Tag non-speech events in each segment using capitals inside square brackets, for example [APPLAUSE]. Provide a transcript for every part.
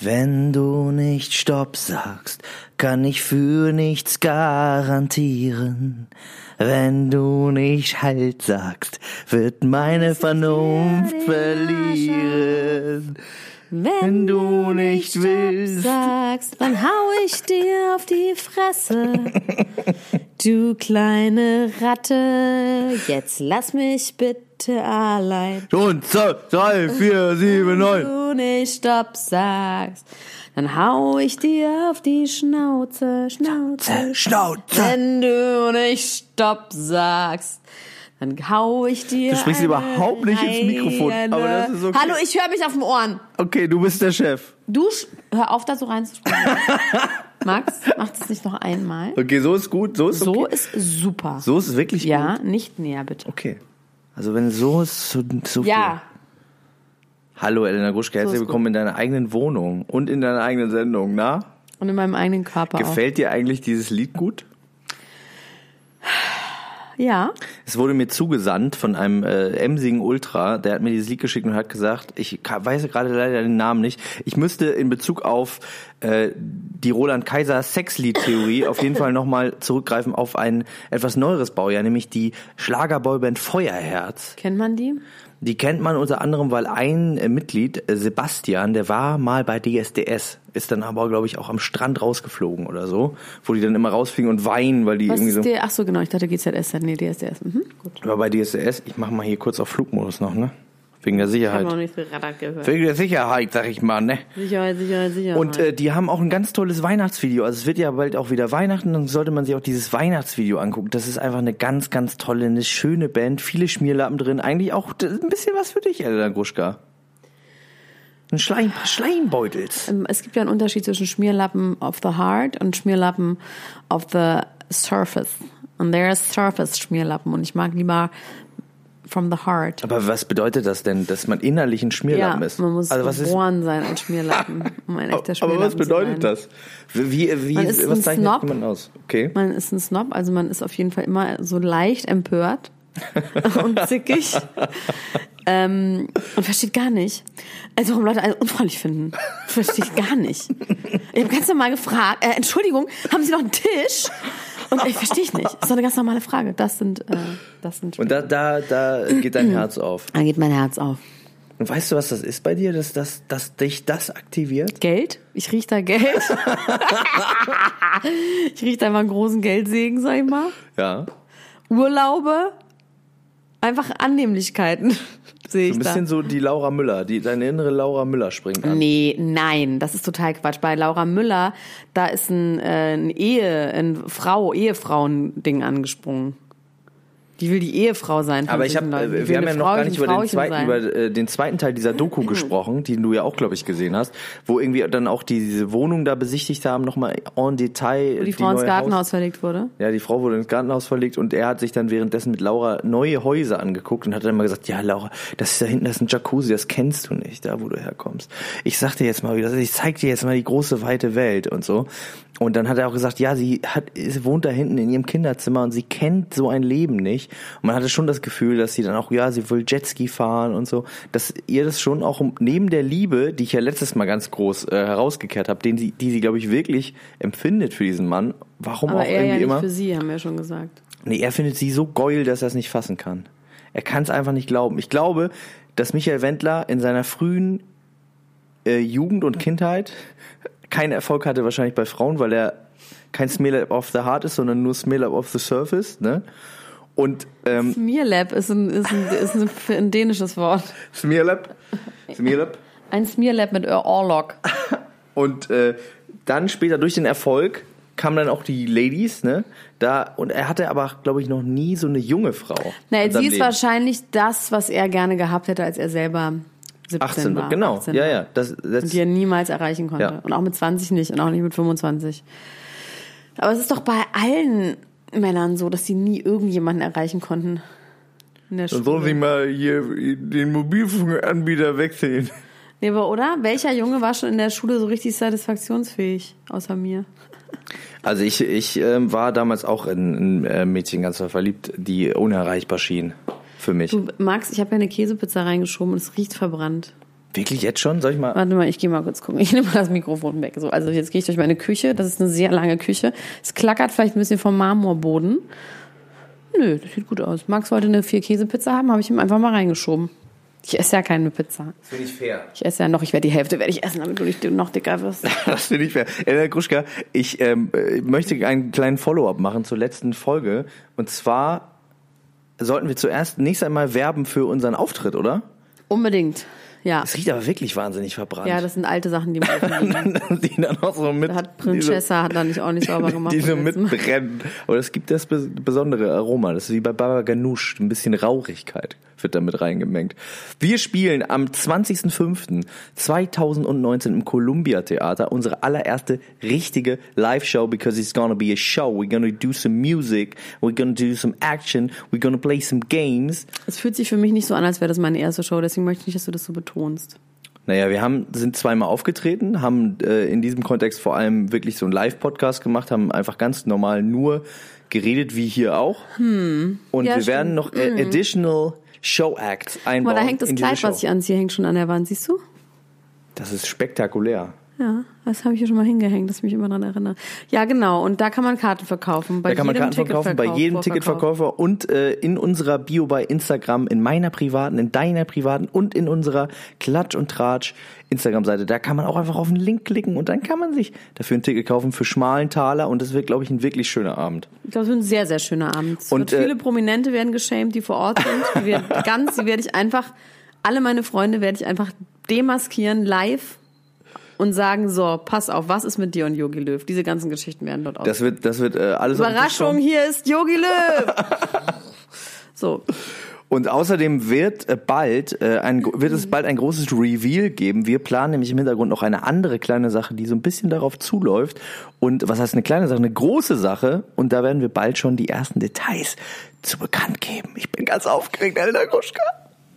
Wenn du nicht Stopp sagst, kann ich für nichts garantieren. Wenn du nicht Halt sagst, wird meine Vernunft verlieren. Wenn du nicht willst, sagst, dann hau ich dir auf die Fresse. [LAUGHS] Du kleine Ratte, jetzt lass mich bitte allein. Und zwei, drei, vier, sieben, neun. Wenn du nicht Stopp sagst, dann hau ich dir auf die Schnauze, Schnauze, Schnauze. Wenn du nicht Stopp sagst, dann hau ich dir. Du sprichst überhaupt nicht ins Mikrofon, aber das ist okay. Hallo, ich höre mich auf den Ohren. Okay, du bist der Chef. Du, hör auf, da so reinzusprechen. [LAUGHS] Max, mach das nicht noch einmal. Okay, so ist gut, so ist So okay. ist super. So ist wirklich ja, gut. nicht näher, bitte. Okay. Also wenn so ist, so, so Ja, viel. Hallo Elena Gruschke, herzlich ist willkommen in deiner eigenen Wohnung und in deiner eigenen Sendung, na? und in meinem eigenen Körper Gefällt dir eigentlich dieses Lied gut? Ja, Es wurde mir zugesandt von einem äh, emsigen Ultra, der hat mir dieses Lied geschickt und hat gesagt, ich weiß gerade leider den Namen nicht, ich müsste in Bezug auf äh, die Roland Kaiser Sexlied-Theorie auf jeden Fall nochmal zurückgreifen auf ein etwas neueres Baujahr, nämlich die Schlagerboyband Feuerherz. kennt man die? Die kennt man unter anderem, weil ein äh, Mitglied, äh, Sebastian, der war mal bei DSDS, ist dann aber, glaube ich, auch am Strand rausgeflogen oder so, wo die dann immer rausfliegen und weinen, weil die Was irgendwie ist so... der? Ach so, genau, ich dachte GZS, nee, DSDS. Mhm, gut. Aber bei DSDS, ich mache mal hier kurz auf Flugmodus noch, ne? Wegen der Ich habe Sicherheit. noch nicht Radar gehört. Wegen der Sicherheit, sag ich mal, ne? Sicherheit, Sicherheit, Sicherheit. Und äh, die haben auch ein ganz tolles Weihnachtsvideo. Also es wird ja bald auch wieder Weihnachten, dann sollte man sich auch dieses Weihnachtsvideo angucken. Das ist einfach eine ganz, ganz tolle, eine schöne Band, viele Schmierlappen drin. Eigentlich auch ist ein bisschen was für dich, Elena Gruschka. Ein Schleim, paar Schleimbeutels. Ähm, es gibt ja einen Unterschied zwischen Schmierlappen of the heart und Schmierlappen of the surface. Und there is surface Schmierlappen und ich mag lieber from the heart. Aber was bedeutet das denn, dass man innerlich ein Schmierlappen ja, ist? man muss also was ist, geboren sein als Schmierlappen, um ein [LAUGHS] echter aber Schmierlappen was bedeutet das? Wie, wie, Man ist was zeichnet Snob. jemand aus? Okay. Man ist ein Snob, also man ist auf jeden Fall immer so leicht empört [LAUGHS] und zickig. ähm, und versteht gar nicht. Also warum Leute alles unfreundlich finden. Verstehe ich gar nicht. Ich habe ganz normal gefragt, äh, Entschuldigung, haben Sie noch einen Tisch? Und ich verstehe ich nicht. Das ist doch eine ganz normale Frage. Das sind, äh, das sind. Und da, da, da geht dein [CLEARS THROAT] Herz auf. da geht mein Herz auf. Und weißt du, was das ist bei dir, dass, dass, dass dich das aktiviert? Geld? Ich riech da Geld. [LAUGHS] ich riech da mal einen großen Geldsegen, sag ich mal. Ja. Urlaube, einfach Annehmlichkeiten sehe So ich ein da. bisschen so die Laura Müller, die deine innere Laura Müller springt an. Nee, nein, das ist total Quatsch. Bei Laura Müller, da ist ein, äh, ein Ehe, ein Frau, Ehefrauen-Ding angesprungen. Die will die Ehefrau sein. Aber ich habe. Die wir haben ja noch Frau, gar die nicht über den, Frauchen zweiten, über äh, den zweiten Teil dieser Doku [CLEARS THROAT] gesprochen, den du ja auch, glaube ich, gesehen hast, wo irgendwie dann auch diese Wohnung da besichtigt haben, nochmal en Detail. Wo die Frau ins Gartenhaus Haus- verlegt wurde. Ja, die Frau wurde ins Gartenhaus verlegt und er hat sich dann währenddessen mit Laura neue Häuser angeguckt und hat dann mal gesagt, ja Laura, das ist da hinten, das ist ein Jacuzzi, das kennst du nicht, da wo du herkommst. Ich sag dir jetzt mal wieder, ich zeig dir jetzt mal die große weite Welt und so. Und dann hat er auch gesagt, ja, sie hat, sie wohnt da hinten in ihrem Kinderzimmer und sie kennt so ein Leben nicht. Und man hatte schon das Gefühl, dass sie dann auch, ja, sie will Jetski fahren und so, dass ihr das schon auch neben der Liebe, die ich ja letztes Mal ganz groß äh, herausgekehrt habe, den sie, die sie, glaube ich, wirklich empfindet für diesen Mann, warum Aber auch er ja irgendwie nicht immer. für sie, haben wir schon gesagt. Nee, er findet sie so geil, dass er es nicht fassen kann. Er kann es einfach nicht glauben. Ich glaube, dass Michael Wendler in seiner frühen äh, Jugend und Kindheit keinen Erfolg hatte, wahrscheinlich bei Frauen, weil er kein Smear of the Heart ist, sondern nur Smear of the Surface. Ne? Und ähm, Smearlap ist ein, ist ein, ist ein, ein dänisches Wort. Smearlap, Smearlap. Ein Smearlap mit Orlok. [LAUGHS] Und äh, dann später durch den Erfolg kamen dann auch die Ladies, ne? Da und er hatte aber, glaube ich, noch nie so eine junge Frau. Na, sie ist Leben. wahrscheinlich das, was er gerne gehabt hätte, als er selber 17 18 war. wird, genau. 18 Ja, war. ja. Das, das, Und die er niemals erreichen konnte. Ja. Und auch mit 20 nicht und auch nicht mit 25. Aber es ist doch bei allen Männern so, dass sie nie irgendjemanden erreichen konnten. In der Dann Schule. sollen Sie mal hier den Mobilfunkanbieter wechseln. Nee, aber oder? Welcher Junge war schon in der Schule so richtig satisfaktionsfähig, außer mir? Also ich, ich ähm, war damals auch in ein äh, Mädchen ganz verliebt, die unerreichbar schien für mich. Du, Max, ich habe ja eine Käsepizza reingeschoben und es riecht verbrannt. Wirklich jetzt schon? Soll ich mal? Warte mal, ich gehe mal kurz gucken. Ich nehme mal das Mikrofon weg. So, also jetzt gehe ich durch meine Küche. Das ist eine sehr lange Küche. Es klackert vielleicht ein bisschen vom Marmorboden. Nö, das sieht gut aus. Max wollte eine vier Käsepizza haben, habe ich ihm einfach mal reingeschoben. Ich esse ja keine Pizza. Das finde ich fair. Ich esse ja noch, ich werde die Hälfte werde ich essen, damit du nicht noch dicker wirst. [LAUGHS] Das finde ich fair. Elena Gruschka, ich ähm, äh, möchte einen kleinen Follow-up machen zur letzten Folge. Und zwar sollten wir zuerst nächstes einmal werben für unseren Auftritt, oder? Unbedingt. Ja. Es riecht aber wirklich wahnsinnig verbrannt. Ja, das sind alte Sachen, die man [LAUGHS] die dann auch so mit. hat Prinzessa hat da nicht auch nicht sauber gemacht. [LAUGHS] Die so mitbrennen. Aber es gibt das bes- besondere Aroma. Das ist wie bei Baba Ganoush. Ein bisschen Rauchigkeit wird da mit reingemengt. Wir spielen am 20.05.2019 im Columbia Theater unsere allererste richtige Live-Show because it's gonna be a show. We're gonna do some music. We're gonna do some action. We're gonna play some games. Es fühlt sich für mich nicht so an, als wäre das meine erste Show, deswegen möchte ich nicht, dass du das so betonst. Naja, wir haben, sind zweimal aufgetreten, haben äh, in diesem Kontext vor allem wirklich so einen Live-Podcast gemacht, haben einfach ganz normal nur geredet, wie hier auch. Und Ja, wir stimmt. werden noch äh, additional Show-Acts Guck einbauen. mal, da hängt das Kleid, Show. was ich anziehe, hängt schon an der Wand, siehst du? Das ist spektakulär. Ja, das habe ich hier schon mal hingehängt, dass ich mich immer daran erinnere. Ja, genau. Und da kann man Karten verkaufen. Bei Da kann man jedem Karten verkaufen, bei jedem. Ticketverkäufer und äh, in unserer Bio bei Instagram, in meiner privaten, in deiner privaten und in unserer Klatsch und Tratsch Instagram-Seite. Da kann man auch einfach auf den Link klicken und dann kann man sich dafür ein Ticket kaufen für schmalen Taler und das wird, glaube ich, ein wirklich schöner Abend. Ich glaube, es wird ein sehr, sehr schöner Abend. Und, äh, viele Prominente werden geschämt, die vor Ort sind. Die werden [LAUGHS] ganz, die werde ich einfach, alle meine Freunde werde ich einfach demaskieren live und sagen, so, pass auf, was ist mit dir und Yogi Löw? Diese ganzen Geschichten werden dort aus. Das wird, das wird äh, alles Überraschung, hier ist Yogi Löw! [LAUGHS] so, Und außerdem wird äh, bald äh, ein, wird es bald ein großes Reveal geben. Wir planen nämlich im Hintergrund noch eine andere kleine Sache, die so ein bisschen darauf zuläuft. Und was heißt eine kleine Sache? Eine große Sache. Und da werden wir bald schon die ersten Details zu bekannt geben. Ich bin ganz aufgeregt, Elena Gruschka.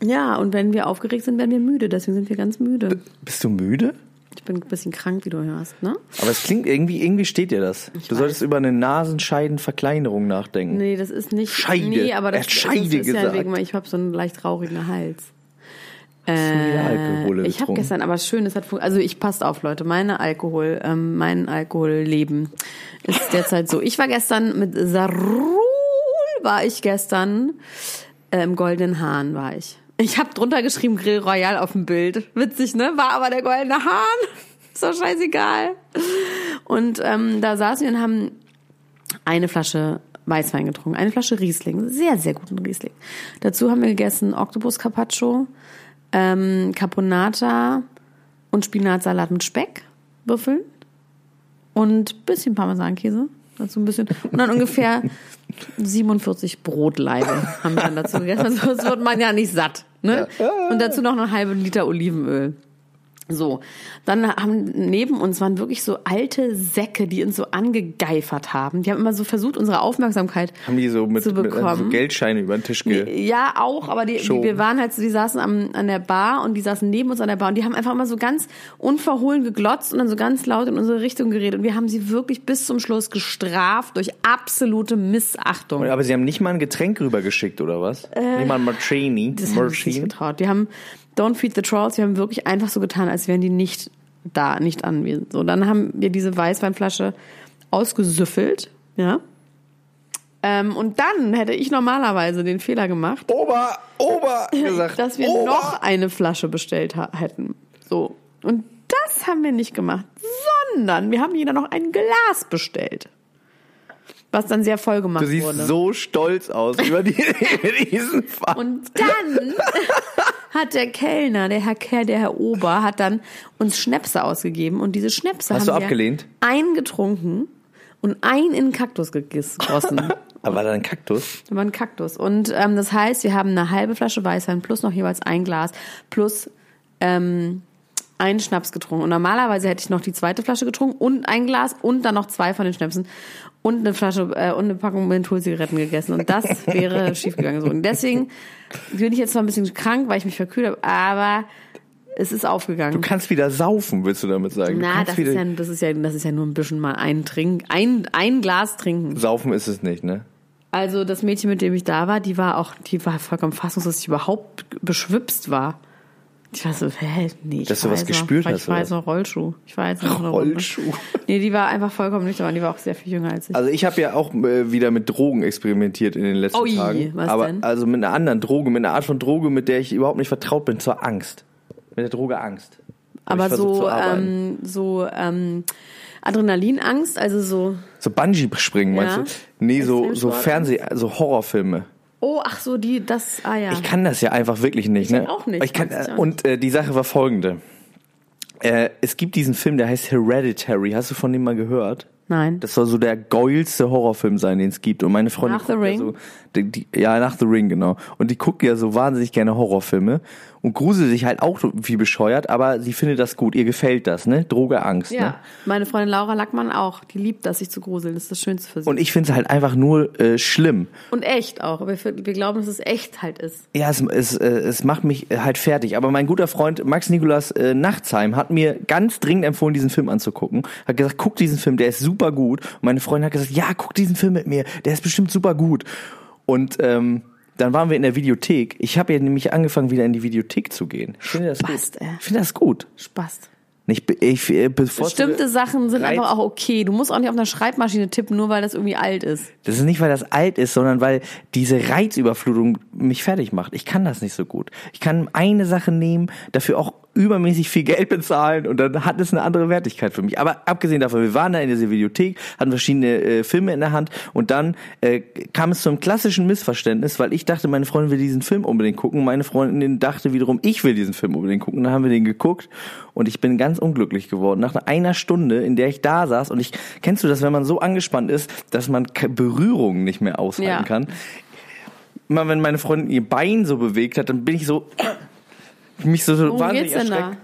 ja, und wenn wir aufgeregt sind, werden wir müde. Deswegen sind wir ganz müde. Bist du müde? Ich bin ein bisschen krank, wie du hörst, ne? Aber es klingt irgendwie, irgendwie steht dir das. du solltest über eine Nasenscheidenverkleinerung nachdenken. Nee, das ist nicht. Scheide. Nee, aber Er das, hat Scheide das ist ja gesagt. wegen, weil ich habe so einen leicht traurigen Hals. Äh, ich habe gestern aber schön, es hat also ich passt auf Leute, meine Alkohol, ähm, mein Alkoholleben ist derzeit so. Ich war gestern mit Sarul war ich gestern äh, im Goldenen Hahn war ich. Ich habe drunter geschrieben Grill Royal auf dem Bild. Witzig, ne? War aber der Goldene Hahn. [LAUGHS] Ist doch scheißegal. Und ähm, da saßen wir und haben eine Flasche Weißwein getrunken, eine Flasche Riesling, sehr, sehr guten Riesling. Dazu haben wir gegessen Oktopus Carpaccio, ähm, Caponata und Spinatsalat mit Speck, Würfeln und bisschen Parmesankäse. Dazu ein bisschen. Und dann ungefähr [LAUGHS] 47 Brotlaibe haben wir dann dazu gegessen. Sonst wird man ja nicht satt. Ne? Und dazu noch eine halbe Liter Olivenöl. So, dann haben neben uns waren wirklich so alte Säcke, die uns so angegeifert haben. Die haben immer so versucht, unsere Aufmerksamkeit Haben die so mit, zu mit bekommen. so Geldscheine über den Tisch ge... Ja, auch, aber die, die, wir waren halt so, die saßen am, an der Bar und die saßen neben uns an der Bar und die haben einfach immer so ganz unverhohlen geglotzt und dann so ganz laut in unsere Richtung geredet und wir haben sie wirklich bis zum Schluss gestraft durch absolute Missachtung. Aber sie haben nicht mal ein Getränk rübergeschickt, oder was? nicht mal ein Martini. Äh, Das haben wir uns nicht getraut. Die haben Don't Feed the Trolls, die haben wirklich einfach so getan, als wären die nicht da, nicht anwesend. So, dann haben wir diese Weißweinflasche ausgesüffelt, ja. Ähm, und dann hätte ich normalerweise den Fehler gemacht, Ober, Ober gesagt. dass wir Ober. noch eine Flasche bestellt hätten. So. Und das haben wir nicht gemacht, sondern wir haben jeder noch ein Glas bestellt. Was dann sehr voll gemacht Du siehst wurde. so stolz aus über, die, [LAUGHS] über diesen Fall. Und dann [LAUGHS] hat der Kellner, der Herr Kerr, der Herr Ober, hat dann uns Schnäpse ausgegeben und diese Schnäpse Hast haben du wir abgelehnt? einen getrunken und einen in den Kaktus gegossen. [LAUGHS] Aber war da ein Kaktus? Da war ein Kaktus. Und ähm, das heißt, wir haben eine halbe Flasche Weißwein plus noch jeweils ein Glas plus ähm, einen Schnaps getrunken. Und normalerweise hätte ich noch die zweite Flasche getrunken und ein Glas und dann noch zwei von den Schnäpsen und eine Flasche äh, und eine Packung Mentholzigaretten gegessen. Und das [LAUGHS] wäre schiefgegangen. So. Und deswegen bin ich jetzt zwar ein bisschen krank, weil ich mich verkühlt habe, aber es ist aufgegangen. Du kannst wieder saufen, willst du damit sagen? Na, das ist, ja, das, ist ja, das ist ja nur ein bisschen mal ein Trink, ein, ein Glas trinken. Saufen ist es nicht, ne? Also das Mädchen, mit dem ich da war, die war auch, die war vollkommen fassungslos, dass ich überhaupt beschwipst war. Ich war so, hä, nee, ich Dass du was gespürt noch, hast, Ich war jetzt noch Rollschuh. Ich war jetzt noch. Rollschuh. Nee, die war einfach vollkommen nüchtern, die war auch sehr viel jünger als ich. Also ich habe ja auch äh, wieder mit Drogen experimentiert in den letzten Ui, Tagen. was Aber denn? also mit einer anderen Droge, mit einer Art von Droge, mit der ich überhaupt nicht vertraut bin, zur Angst. Mit der Droge Angst. Hab Aber so, ähm, so ähm, Adrenalinangst, also so, so Bungee springen, Ja. meinst du? Nee, so so. Fernseh, so Horrorfilme. Oh, ach so, die, das, ah ja. Ich kann das ja einfach wirklich nicht, Ich ne? auch nicht, Ich kann, auch und äh, die Sache war folgende. Äh, es gibt diesen Film, der heißt Hereditary. Hast du von dem mal gehört? Nein. Das soll so der geilste Horrorfilm sein, den es gibt. Und meine Freundin Nach The guckt ja Ring? so, die, die, ja nach The Ring genau. Und die guckt ja so wahnsinnig gerne Horrorfilme und gruselt sich halt auch wie bescheuert, aber sie findet das gut. Ihr gefällt das, ne? Droge, Angst. ja, Ne? meine Freundin Laura Lackmann auch. Die liebt das, sich zu gruseln. Das ist das Schönste für sie. Und ich finde es halt einfach nur äh, schlimm. Und echt auch. Aber wir, wir glauben, dass es echt halt ist. Ja, es, es, äh, es macht mich halt fertig. Aber mein guter Freund Max Nikolas äh, Nachtsheim hat mir ganz dringend empfohlen, diesen Film anzugucken. Hat gesagt, guck diesen Film, der ist super gut. Und meine Freundin hat gesagt, ja, guck diesen Film mit mir, der ist bestimmt super gut. Und ähm, dann waren wir in der Videothek. Ich habe ja nämlich angefangen, wieder in die Videothek zu gehen. Ich finde das Spaß, gut. ey. Ich finde das gut. Spaß. Ich, be- ich, äh, Bestimmte Sachen sind einfach auch okay. Du musst auch nicht auf einer Schreibmaschine tippen, nur weil das irgendwie alt ist. Das ist nicht, weil das alt ist, sondern weil diese Reizüberflutung mich fertig macht. Ich kann das nicht so gut. Ich kann eine Sache nehmen, dafür auch übermäßig viel Geld bezahlen und dann hat es eine andere Wertigkeit für mich. Aber abgesehen davon, wir waren da in dieser Videothek, hatten verschiedene äh, Filme in der Hand und dann äh, kam es zum klassischen Missverständnis, weil ich dachte, meine Freundin will diesen Film unbedingt gucken. Meine Freundin dachte wiederum, ich will diesen Film unbedingt gucken. Dann haben wir den geguckt und ich bin ganz unglücklich geworden. Nach einer Stunde, in der ich da saß und ich, kennst du das, wenn man so angespannt ist, dass man Berührungen nicht mehr aushalten Ja. kann? Immer wenn meine Freundin ihr Bein so bewegt hat, dann bin ich so, mich so, Worum wahnsinnig geht's denn erschreckt.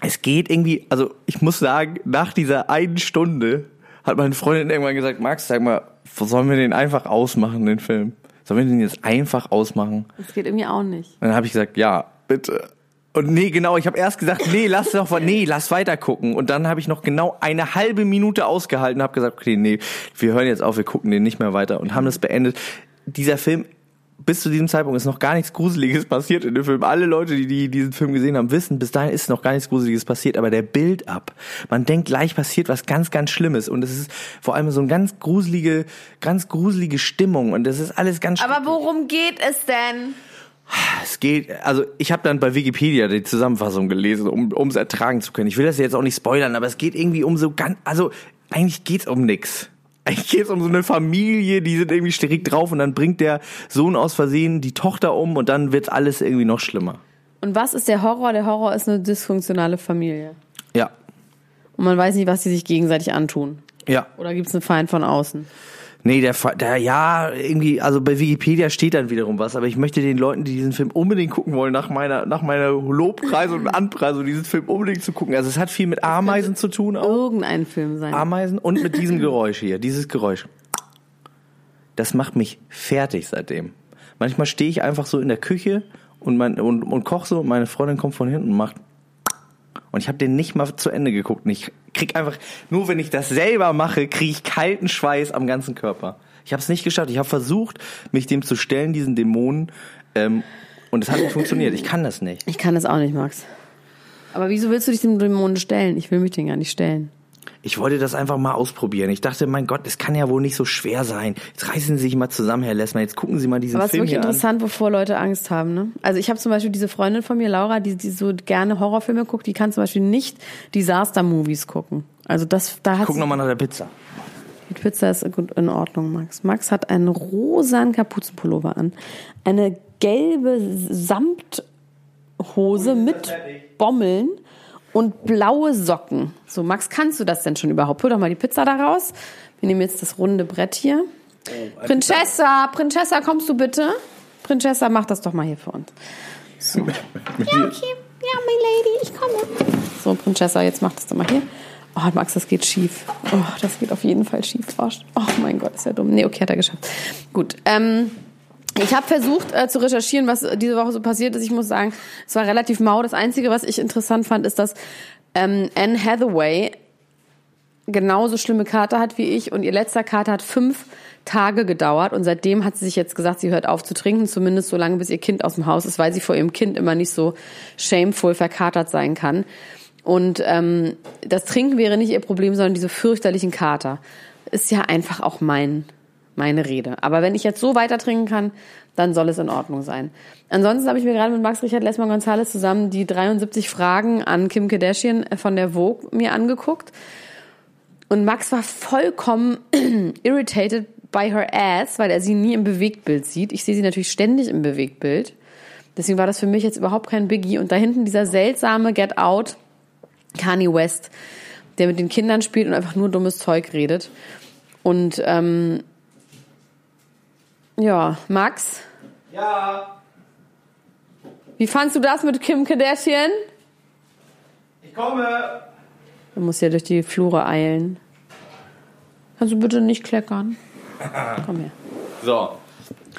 da? Es geht irgendwie, also ich muss sagen, nach dieser einen Stunde hat meine Freundin irgendwann gesagt, Max, sag mal, sollen wir den einfach ausmachen, den Film? Sollen wir den jetzt einfach ausmachen? Das geht irgendwie auch nicht. Und dann habe ich gesagt, ja, bitte. Und nee, genau, ich habe erst gesagt, nee, lass doch, nee, lass weiter gucken. Und dann habe ich noch genau eine halbe Minute ausgehalten und habe gesagt, okay, nee, wir hören jetzt auf, wir gucken den nicht mehr weiter und haben das beendet. Dieser Film, bis zu diesem Zeitpunkt ist noch gar nichts Gruseliges passiert in dem Film. Alle Leute, die, die diesen Film gesehen haben, wissen, bis dahin ist noch gar nichts Gruseliges passiert, aber der Bild ab. Man denkt gleich passiert was ganz, ganz Schlimmes und es ist vor allem so eine ganz gruselige, ganz gruselige Stimmung und das ist alles ganz Aber worum geht es denn? es geht, also ich habe dann bei Wikipedia die Zusammenfassung gelesen, um um es ertragen zu können. Ich will das jetzt auch nicht spoilern, aber es geht irgendwie um so ganz, also eigentlich geht's um nix. Eigentlich geht's um so eine Familie, die sind irgendwie strikt drauf und dann bringt der Sohn aus Versehen die Tochter um und dann wird alles irgendwie noch schlimmer. Und was ist der Horror? Der Horror ist eine dysfunktionale Familie. Ja, Und man weiß nicht, was die sich gegenseitig antun. ja. Oder gibt es einen Feind von außen? Nee, der, der, ja, irgendwie, also bei Wikipedia steht dann wiederum was, aber ich möchte den Leuten, die diesen Film unbedingt gucken wollen, nach meiner, nach meiner Lobpreisung und Anpreisung, diesen Film unbedingt zu gucken. Also es hat viel mit Ameisen zu tun auch. Irgendein Film sein. Ameisen und mit diesem [LAUGHS] Geräusch hier, dieses Geräusch. Das macht mich fertig seitdem. Manchmal stehe ich einfach so in der Küche und, mein, und, und koch so und meine Freundin kommt von hinten und macht und ich habe den nicht mal zu Ende geguckt. Und ich krieg einfach, nur wenn ich das selber mache, kriege ich kalten Schweiß am ganzen Körper. Ich habe es nicht geschafft. Ich habe versucht, mich dem zu stellen, diesen Dämonen. Ähm, und es hat nicht funktioniert. Ich kann das nicht. Ich kann das auch nicht, Max. Aber wieso willst du dich dem Dämonen stellen? Ich will mich den gar nicht stellen. Ich wollte das einfach mal ausprobieren. Ich dachte, mein Gott, es kann ja wohl nicht so schwer sein. Jetzt reißen Sie sich mal zusammen, Herr Lessmann. Jetzt gucken Sie mal diesen Aber es ist Film wirklich hier an. interessant, wovor Leute Angst haben. Ne? Also ich habe zum Beispiel diese Freundin von mir, Laura, die, die so gerne Horrorfilme guckt, die kann zum Beispiel nicht Disaster-Movies gucken. Also das, da hat Guck sie- noch mal nach der Pizza. Die Pizza ist gut in Ordnung, Max. Max hat einen rosanen Kapuzenpullover an, eine gelbe Samthose mit Bommeln und blaue Socken. So, Max, kannst du das denn schon überhaupt? Hol doch mal die Pizza da raus. Wir nehmen jetzt das runde Brett hier. Prinzessa, Prinzessa, kommst du bitte? Prinzessa, mach das doch mal hier für uns. So. [LAUGHS] ja, okay. Ja, my lady, ich komme. So, Prinzessa, jetzt mach das doch mal hier. Oh, Max, das geht schief. Oh, das geht auf jeden Fall schief. Oh, oh mein Gott, ist ja dumm. Nee, okay, hat er geschafft. Gut. Ähm, ich habe versucht äh, zu recherchieren, was diese Woche so passiert ist. Ich muss sagen, es war relativ mau. Das Einzige, was ich interessant fand, ist, dass ähm, Anne Hathaway genauso schlimme Kater hat wie ich und ihr letzter Kater hat fünf Tage gedauert und seitdem hat sie sich jetzt gesagt, sie hört auf zu trinken, zumindest so lange, bis ihr Kind aus dem Haus ist, weil sie vor ihrem Kind immer nicht so shameful verkatert sein kann. Und ähm, das Trinken wäre nicht ihr Problem, sondern diese fürchterlichen Kater. Ist ja einfach auch mein, meine Rede. Aber wenn ich jetzt so weiter trinken kann, dann soll es in Ordnung sein. Ansonsten habe ich mir gerade mit Max Richard Lessmann González zusammen die 73 Fragen an Kim Kardashian von der Vogue mir angeguckt. Und Max war vollkommen [CLEARS THROAT] irritated by her ass, weil er sie nie im Bewegtbild sieht. Ich sehe sie natürlich ständig im Bewegtbild. Deswegen war das für mich jetzt überhaupt kein Biggie. Und da hinten dieser seltsame Get Out Kanye West, der mit den Kindern spielt und einfach nur dummes Zeug redet. Und ähm, ja, Max, Ja, wie fandst du das mit Kim Kardashian? ich komme. Du musst ja durch die Flure eilen. Kannst du bitte nicht kleckern? [LAUGHS] Komm her. So.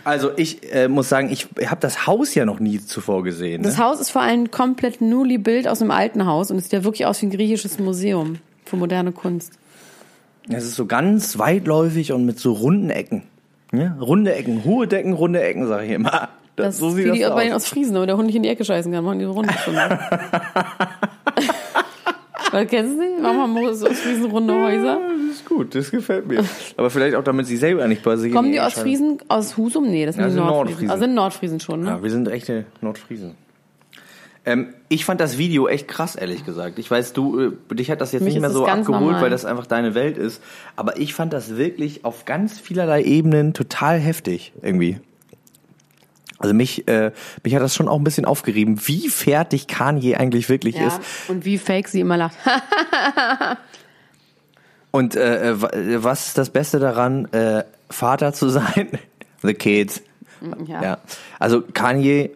Also ich äh, muss sagen, ich habe das Haus ja noch nie zuvor gesehen. Ne? Das Haus ist vor allem komplett newly Bild aus einem alten Haus und es sieht ja wirklich aus wie ein griechisches Museum für moderne Kunst. Es ist so ganz weitläufig und mit so runden Ecken. Ja? Runde Ecken, hohe Decken, runde Ecken, sage ich immer. Das, Das so sieht wie das die bei den aus. aus Friesen, aber der Hund nicht in die Ecke scheißen kann, machen die runde Stunde. [LAUGHS] Weil, kennst du die? Warum haben aus Friesen runde Häuser? Das ist gut, das gefällt mir. Aber vielleicht auch, damit sie selber nicht bei sich Kommen die aus Friesen, aus Husum? Nee, das sind Ja, die Nordfriesen. Nordfriesen. Also sind Nordfriesen schon, ne? Ja, wir sind echte Nordfriesen. Ähm, ich fand das Video echt krass, ehrlich gesagt. Ich weiß, du, äh, dich hat das jetzt mich nicht mehr so abgeholt, normal. weil das einfach deine Welt ist. Aber ich fand das wirklich auf ganz vielerlei Ebenen total heftig, irgendwie. Also mich, äh, mich hat das schon auch ein bisschen aufgerieben, wie fertig Kanye eigentlich wirklich Ja, ist. und wie fake sie immer lacht. [LAUGHS] Und äh, äh, wa- was ist das Beste daran, äh, Vater zu sein? [LAUGHS] The Kids. ja. Ja. Also Kanye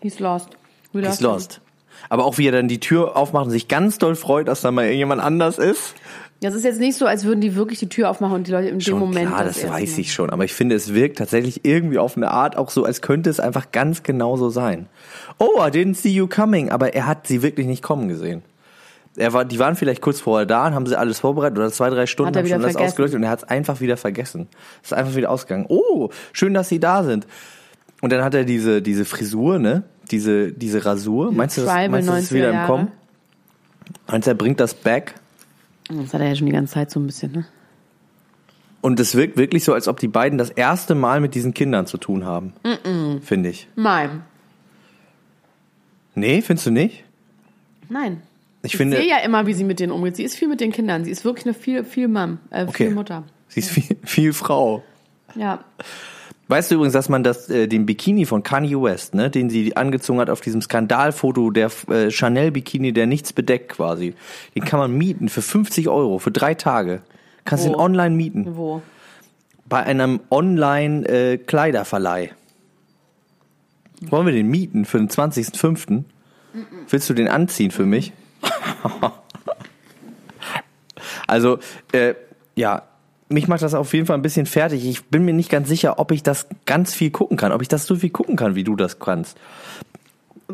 He's lost. We ist him. lost. Aber auch wie er dann die Tür aufmacht und sich ganz doll freut, dass da mal irgendjemand anders ist. Das ist jetzt nicht so, als würden die wirklich die Tür aufmachen und die Leute im dem Moment. klar, das erste weiß ich schon. Aber ich finde, es wirkt tatsächlich irgendwie auf eine Art auch so, als könnte es einfach ganz genau so sein. Oh, I didn't see you coming. Aber er hat sie wirklich nicht kommen gesehen. Er war, die waren vielleicht kurz vorher da und haben sie alles vorbereitet oder zwei, drei Stunden haben schon das vergessen. ausgeleuchtet und er hat es einfach wieder vergessen. Es ist einfach wieder ausgegangen. Oh, schön, dass sie da sind. Und dann hat er diese, diese Frisur, ne? Diese, diese Rasur. Meinst du, das, Tribal meinst du, das ist wieder 90er im. Kommen? Meinst du, er bringt das back? Das hat er ja schon die ganze Zeit so ein bisschen, ne? Und es wirkt wirklich so, als ob die beiden das erste Mal mit diesen Kindern zu tun haben. Finde ich. Nein. Nee, findest du nicht? Nein. Ich Ich finde, sehe ja immer, wie sie mit denen umgeht. Sie ist viel mit den Kindern. Sie ist wirklich eine viel, viel Mom, äh, Okay. viel Mutter. sie ist viel, viel Frau. Ja. Weißt du übrigens, dass man das, äh, den Bikini von Kanye West, ne, den sie angezogen hat auf diesem Skandalfoto, der äh, Chanel-Bikini, der nichts bedeckt quasi, den kann man mieten für 50 Euro, für drei Tage. Kannst Wo? den online mieten. Wo? Bei einem Online-Kleiderverleih. Wollen wir den mieten für den 20.05.? Willst du den anziehen für mich? [LAUGHS] also, äh, ja, mich macht das auf jeden Fall ein bisschen fertig. Ich bin mir nicht ganz sicher, ob ich das ganz viel gucken kann, ob ich das so viel gucken kann, wie du das kannst.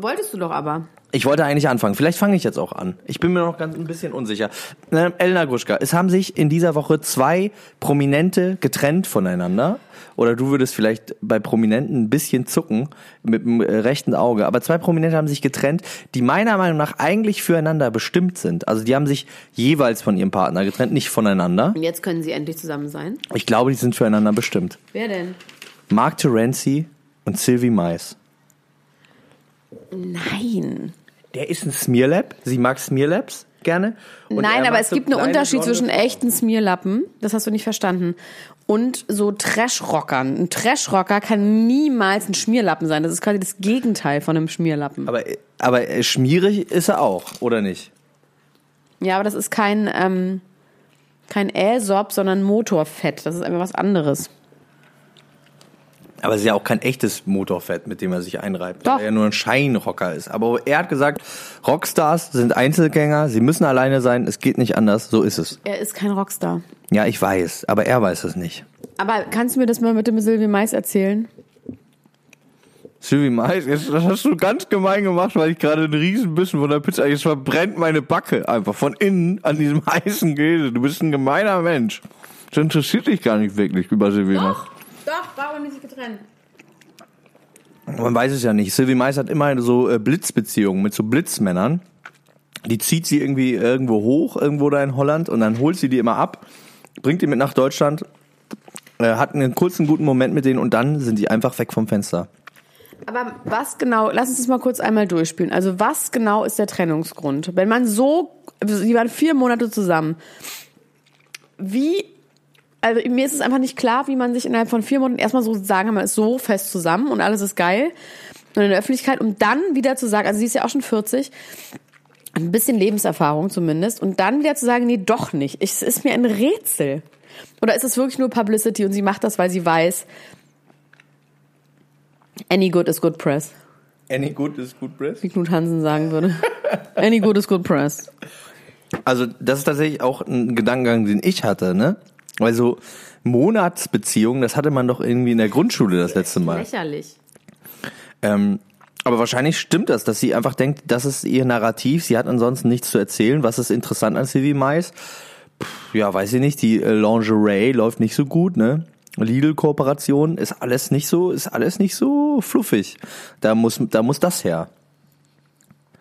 Wolltest du doch aber. Ich wollte eigentlich anfangen. Vielleicht fange ich jetzt auch an. Ich bin mir noch ganz ein bisschen unsicher. Ähm, Elena Gruschka, es haben sich in dieser Woche zwei Prominente getrennt voneinander. Oder du würdest vielleicht bei Prominenten ein bisschen zucken mit dem äh, rechten Auge. Aber zwei Prominente haben sich getrennt, die meiner Meinung nach eigentlich füreinander bestimmt sind. Also die haben sich jeweils von ihrem Partner getrennt, nicht voneinander. Und jetzt können sie endlich zusammen sein. Ich glaube, die sind füreinander bestimmt. Wer denn? Mark Terenzi und Sylvie Mais. Nein. Der ist ein Smearlab. Sie mag Smearlabs gerne. Und Nein, er aber es so gibt einen Unterschied blonde zwischen echten Smearlappen, das hast du nicht verstanden, und so Trash-Rockern. Ein Trash-Rocker kann niemals ein Schmierlappen sein. Das ist quasi das Gegenteil von einem Schmierlappen. Aber, aber schmierig ist er auch, oder nicht? ja, aber das ist kein, ähm, kein Äsop, sondern Motorfett. Das ist einfach was anderes. Aber es ist ja auch kein echtes Motorfett, mit dem er sich einreibt. Doch. Weil er ja nur ein Scheinrocker ist. Aber er hat gesagt, Rockstars sind Einzelgänger, sie müssen alleine sein, es geht nicht anders, so ist es. Er ist kein Rockstar. Ja, ich weiß, aber er weiß es nicht. Aber kannst du mir das mal mit dem Sylvie Mais erzählen? Sylvie Mais, jetzt, das hast du ganz gemein gemacht, weil ich gerade einen Riesenbissen von der Pizza, jetzt verbrennt meine Backe einfach von innen an diesem [LAUGHS] heißen Käse. Du bist ein gemeiner Mensch. Das interessiert dich gar nicht wirklich über Sylvie Mais. Doch, warum nicht getrennt? Man weiß es ja nicht. Sylvie Mais hat immer so äh, Blitzbeziehungen mit so Blitzmännern. Die zieht sie irgendwie irgendwo hoch, irgendwo da in Holland, und dann holt sie die immer ab, bringt die mit nach Deutschland, äh, hat einen kurzen, guten Moment mit denen und dann sind die einfach weg vom Fenster. Aber was genau, lass uns das mal kurz einmal durchspielen. Also was genau ist der Trennungsgrund? Wenn man so, sie waren vier Monate zusammen. Wie, also mir ist es einfach nicht klar, wie man sich innerhalb von vier Monaten erstmal so sagen, man ist so fest zusammen und alles ist geil und in der Öffentlichkeit und dann wieder zu sagen, also sie ist ja auch schon 40, ein bisschen Lebenserfahrung zumindest und dann wieder zu sagen, nee, doch nicht. Ich- Es ist mir ein Rätsel. Oder ist es wirklich nur Publicity und sie macht das, weil sie weiß, any good is good press, Any good is good press. wie Knut Hansen sagen würde. any good is good press. Also das ist tatsächlich auch ein Gedankengang, den ich hatte, ne? Weil so Monatsbeziehungen, das hatte man doch irgendwie in der Grundschule das letzte Mal. Lächerlich. Ähm, aber wahrscheinlich stimmt das, dass sie einfach denkt, das ist ihr Narrativ. Sie hat ansonsten nichts zu erzählen. Was ist interessant an Sylvie Mais? Pff, ja, weiß ich nicht. Die äh, Lingerie läuft nicht so gut, ne? Lidl-Kooperation ist alles nicht so, ist alles nicht so fluffig. Da muss, da muss das her.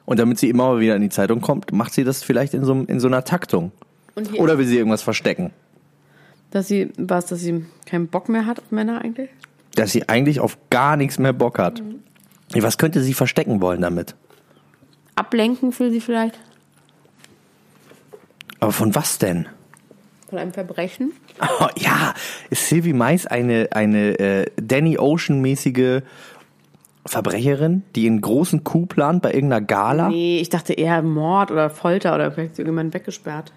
Und damit sie immer mal wieder in die Zeitung kommt, macht sie das vielleicht in so, in so einer Taktung. Und Oder will sie irgendwas verstecken? Dass sie, was, dass sie keinen Bock mehr hat auf Männer eigentlich? Dass sie eigentlich auf gar nichts mehr Bock hat. Mhm. Was könnte sie verstecken wollen damit? Ablenken für sie vielleicht? Aber von was denn? Von einem Verbrechen? Oh, [LAUGHS] ja, ist Sylvie Mais eine, eine äh, Danny Ocean-mäßige Verbrecherin, die einen großen Coup plant bei irgendeiner Gala? Nee, ich dachte eher Mord oder Folter oder vielleicht irgendjemand weggesperrt.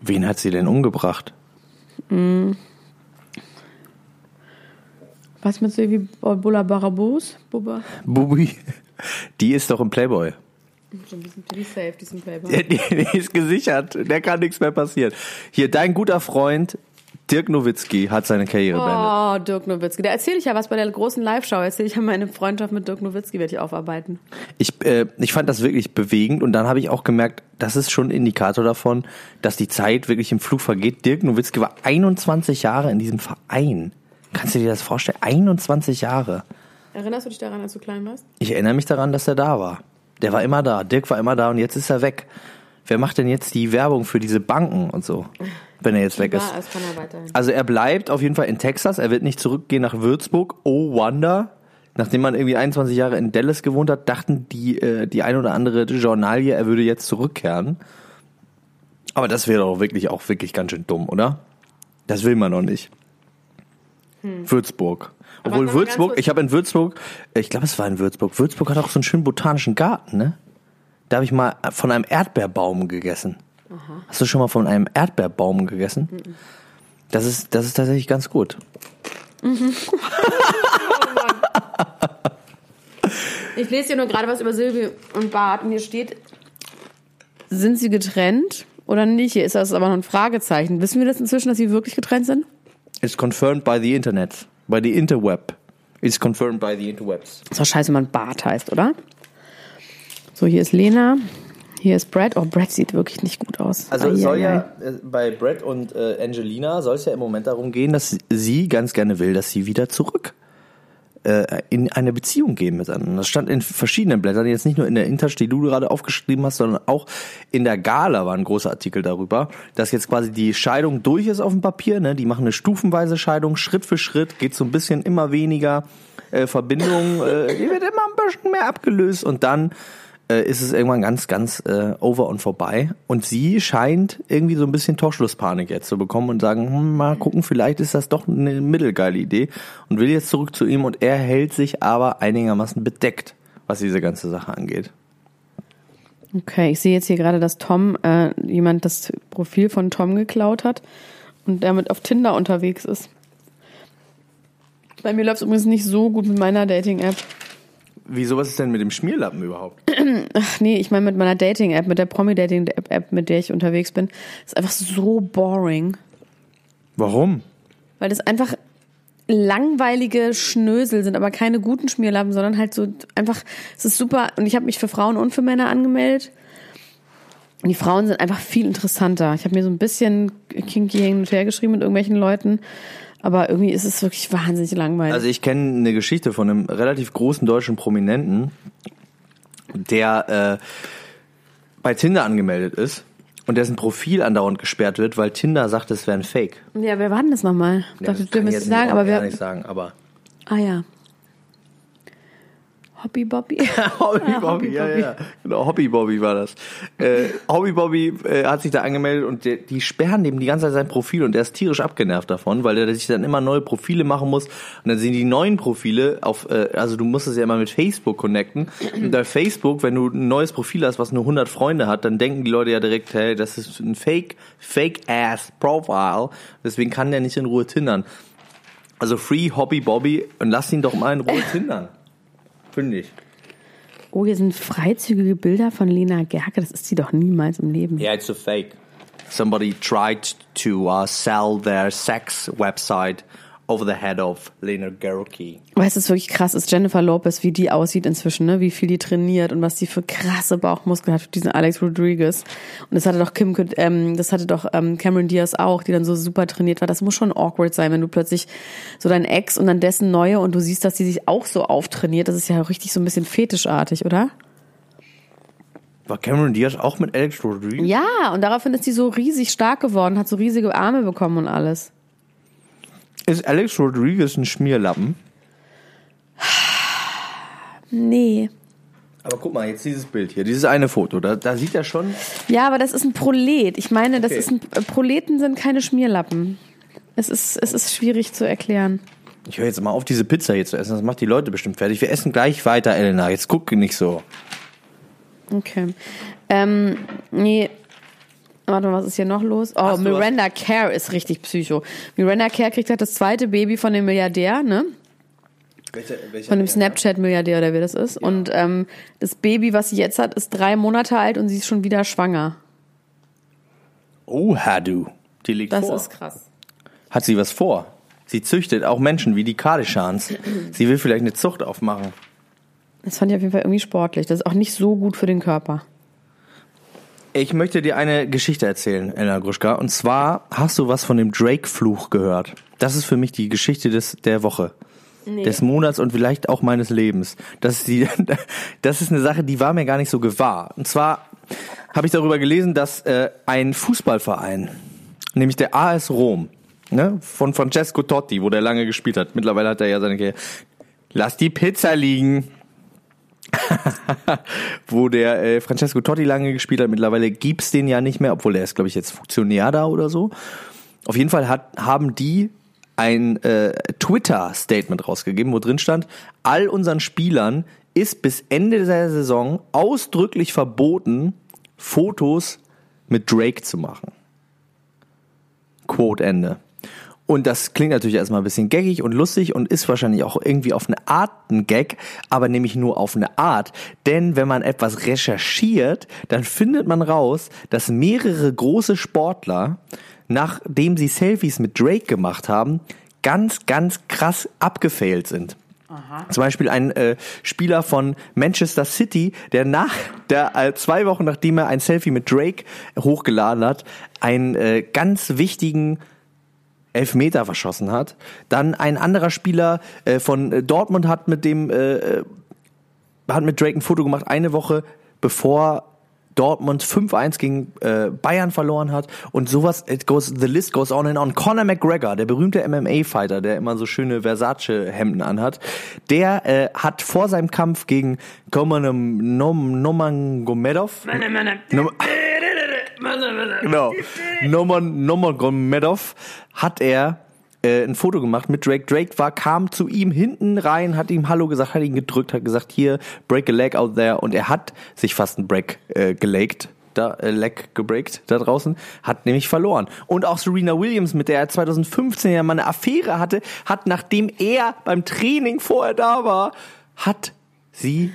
Wen hat sie denn umgebracht? Was mit Sylvie Bulla Barabus? Bubba? Bubi. Die ist doch im Playboy. Die sind die safe, die sind Playboy. Der ist gesichert. Der kann nichts mehr passieren. Hier, dein guter Freund Dirk Nowitzki hat seine Karriere beendet. Oh, Dirk Nowitzki. Da erzähle ich ja was bei der großen Live-Show. Erzähle ich ja meine Freundschaft mit Dirk Nowitzki, werde ich aufarbeiten. Ich, äh, ich fand das wirklich bewegend und dann habe ich auch gemerkt, das ist schon ein Indikator davon, dass die Zeit wirklich im Flug vergeht. Dirk Nowitzki war 21 Jahre in diesem Verein. Kannst du dir das vorstellen? 21 Jahre. Erinnerst du dich daran, als du klein warst? Ich erinnere mich daran, dass er da war. Der war immer da. Dirk war immer da und jetzt ist er weg. Wer macht denn jetzt die Werbung für diese Banken und so, wenn er jetzt weg ist? Ja, das kann er weiterhin. Also er bleibt auf jeden Fall in Texas. Er wird nicht zurückgehen nach Würzburg. Oh Wonder. Nachdem man irgendwie 21 Jahre in Dallas gewohnt hat, dachten die, äh, die ein oder andere Journalie, er würde jetzt zurückkehren. Aber das wäre doch wirklich auch wirklich ganz schön dumm, oder? Das will man noch nicht. Würzburg. Aber Obwohl Würzburg, ich habe in Würzburg, ich glaube es war in Würzburg, Würzburg hat auch so einen schönen botanischen Garten, ne? Da habe ich mal von einem Erdbeerbaum gegessen. Hast du schon mal von einem Erdbeerbaum gegessen? Das ist, das ist tatsächlich ganz gut. [LAUGHS] Ich lese hier nur gerade was über Silvi und Bart und hier steht, sind sie getrennt oder nicht? Hier ist das aber noch ein Fragezeichen. Wissen wir das inzwischen, dass sie wirklich getrennt sind? It's confirmed by the Internet. By the Interweb. It's confirmed by the Interwebs. Ist doch scheiße, wenn man Bart heißt, oder? So, hier ist Lena. Hier ist Brad. Oh, Brad sieht wirklich nicht gut aus. Also Ai, soll ai, ja ai. äh, bei Brett und äh, Angelina soll es ja im Moment darum gehen, dass sie ganz gerne will, dass sie wieder zurück äh, in eine Beziehung gehen miteinander. Das stand in verschiedenen Blättern, jetzt nicht nur in der Interst, die du gerade aufgeschrieben hast, sondern auch in der Gala war ein großer Artikel darüber, dass jetzt quasi die Scheidung durch ist auf dem Papier. Ne? Die machen eine stufenweise Scheidung, Schritt für Schritt, geht so ein bisschen immer weniger äh, Verbindung, äh, die wird immer ein bisschen mehr abgelöst und dann äh, ist es irgendwann ganz, ganz äh, over und vorbei. Und sie scheint irgendwie so ein bisschen Torschlusspanik jetzt zu bekommen und sagen, hm, mal gucken, vielleicht ist das doch eine mittelgeile Idee und will jetzt zurück zu ihm und er hält sich aber einigermaßen bedeckt, was diese ganze Sache angeht. Okay, ich sehe jetzt hier gerade, dass Tom, äh, jemand das Profil von Tom geklaut hat und damit auf Tinder unterwegs ist. Bei mir läuft es übrigens nicht so gut mit meiner Dating-App. Wieso, was ist denn mit dem Schmierlappen überhaupt? Ach nee, ich meine mit meiner Dating-App, mit der Promi-Dating-App, mit der ich unterwegs bin. ist einfach so boring. Warum? Weil das einfach langweilige Schnösel sind, aber keine guten Schmierlappen, sondern halt so einfach, es ist super. Und ich habe mich für Frauen und für Männer angemeldet. Und die Frauen sind einfach viel interessanter. Ich habe mir so ein bisschen kinky hin und her geschrieben mit irgendwelchen Leuten, aber irgendwie ist es wirklich wahnsinnig langweilig. Also ich kenne eine Geschichte von einem relativ großen deutschen Prominenten, der äh, bei Tinder angemeldet ist und dessen Profil andauernd gesperrt wird, weil Tinder sagt, es wäre ein Fake. ja, wer war denn das nochmal? Ich dachte, du kann ich jetzt sagen, nicht, aber wer. nicht sagen, aber Ah ja. Hobby Bobby. [LAUGHS] Hobby Ah, Bobby, Hobby ja, Bobby. ja, genau, Hobby Bobby war das. Äh, Hobby Bobby äh, hat sich da angemeldet und die, die sperren dem die ganze Zeit sein Profil und der ist tierisch abgenervt davon, weil er sich dann immer neue Profile machen muss und dann sehen die neuen Profile auf, äh, also du musst es ja immer mit Facebook connecten und bei Facebook, wenn du ein neues Profil hast, was nur 100 Freunde hat, dann denken die Leute ja direkt, hey, das ist ein Fake, Fake-Ass Profile, deswegen kann der nicht in Ruhe tindern. Also Free Hobby Bobby und lass ihn doch mal in Ruhe [LAUGHS] tindern. Finde ich. Oh, hier sind freizügige Bilder von Lena Gerke. Das ist sie doch niemals im Leben. Yeah, it's a fake. Somebody tried to uh, sell their sex website over the head of Lena Gerke. Weißt du, es ist wirklich krass ist Jennifer Lopez, wie die aussieht inzwischen, ne? wie viel die trainiert und was die für krasse Bauchmuskeln hat, diesen Alex Rodriguez. Und das hatte doch Kim, ähm, das hatte doch ähm, Cameron Diaz auch, die dann so super trainiert war. Das muss schon awkward sein, wenn du plötzlich so dein Ex und dann dessen neue und du siehst, dass die sich auch so auftrainiert. Das ist ja richtig so ein bisschen fetischartig, oder? War Cameron Diaz auch mit Alex Rodriguez? Ja, und daraufhin ist sie so riesig stark geworden, hat so riesige Arme bekommen und alles. Ist Alex Rodriguez ein Schmierlappen? Nee. Aber guck mal, jetzt dieses Bild hier, dieses eine Foto, da, da sieht er schon. Ja, aber das ist ein Prolet. Ich meine, das Okay. ist ein äh, Proleten sind keine Schmierlappen. Es ist, es ist schwierig zu erklären. Ich höre jetzt mal auf, diese Pizza hier zu essen. Das macht die Leute bestimmt fertig. Wir essen gleich weiter, Elena. Jetzt guck nicht so. Okay. Ähm, nee. Warte mal, was ist hier noch los? Oh, Hast du was? Miranda Kerr ist richtig psycho. Miranda Kerr kriegt halt das zweite Baby von dem Milliardär, ne? Von dem Snapchat-Milliardär oder wer das ist. Und ähm, das Baby, was sie jetzt hat, ist drei Monate alt und sie ist schon wieder schwanger. Oh, Hadu. Die liegt Das vor. ist krass. Hat sie was vor? Sie züchtet auch Menschen wie die Kardashians. Sie will vielleicht eine Zucht aufmachen. Das fand ich auf jeden Fall irgendwie sportlich. Das ist auch nicht so gut für den Körper. Ich möchte dir eine Geschichte erzählen, Elena Gruschka. Und zwar hast du was von dem Drake-Fluch gehört. Das ist für mich die Geschichte des, der Woche. Des Monats und vielleicht auch meines Lebens. Das ist, die, [LAUGHS] das ist eine Sache, die war mir gar nicht so gewahr. Und zwar habe ich darüber gelesen, dass äh, ein Fußballverein, nämlich der AS Rom, ne, von Francesco Totti, wo der lange gespielt hat. Mittlerweile hat er ja seine Karriere. Lass die Pizza liegen [LAUGHS] wo der äh, Francesco Totti lange gespielt hat. Mittlerweile gibt's den ja nicht mehr, obwohl er ist, glaube ich, jetzt Funktionär da oder so. Auf jeden Fall hat, haben die ein äh, Twitter-Statement rausgegeben, wo drin stand, all unseren Spielern ist bis Ende der Saison ausdrücklich verboten, Fotos mit Drake zu machen. Quote Ende. Und das klingt natürlich erstmal ein bisschen gaggig und lustig und ist wahrscheinlich auch irgendwie auf eine Art ein Gag, aber nämlich nur auf eine Art. Denn wenn man etwas recherchiert, dann findet man raus, dass mehrere große Sportler, nachdem sie Selfies mit Drake gemacht haben, ganz, ganz krass abgefailt sind. Zum Beispiel ein äh, Spieler von Manchester City, der nach der äh, zwei Wochen nachdem er ein Selfie mit Drake hochgeladen hat, einen äh, ganz wichtigen Elfmeter verschossen hat. Dann ein anderer Spieler äh, von äh, Dortmund hat mit dem äh, äh, hat mit Drake ein Foto gemacht eine Woche bevor Dortmund 5-1 gegen äh, Bayern verloren hat und sowas, it goes, the list goes on and on. Conor McGregor, der berühmte MMA-Fighter, der immer so schöne Versace-Hemden anhat, der äh, hat vor seinem Kampf gegen Komar Nom Nomangomedov Nom genau, Noman Nomagomedov hat er äh, ein Foto gemacht mit Drake. Drake war, kam zu ihm hinten rein, hat ihm Hallo gesagt, hat ihn gedrückt, hat gesagt, hier, break a leg out there. Und er hat sich fast ein Break äh, gelegt. Da, äh, Leg gebreakt da draußen, hat nämlich verloren. Und auch Serena Williams, mit der er 2015 ja mal eine Affäre hatte, hat, nachdem er beim Training vorher da war, hat sie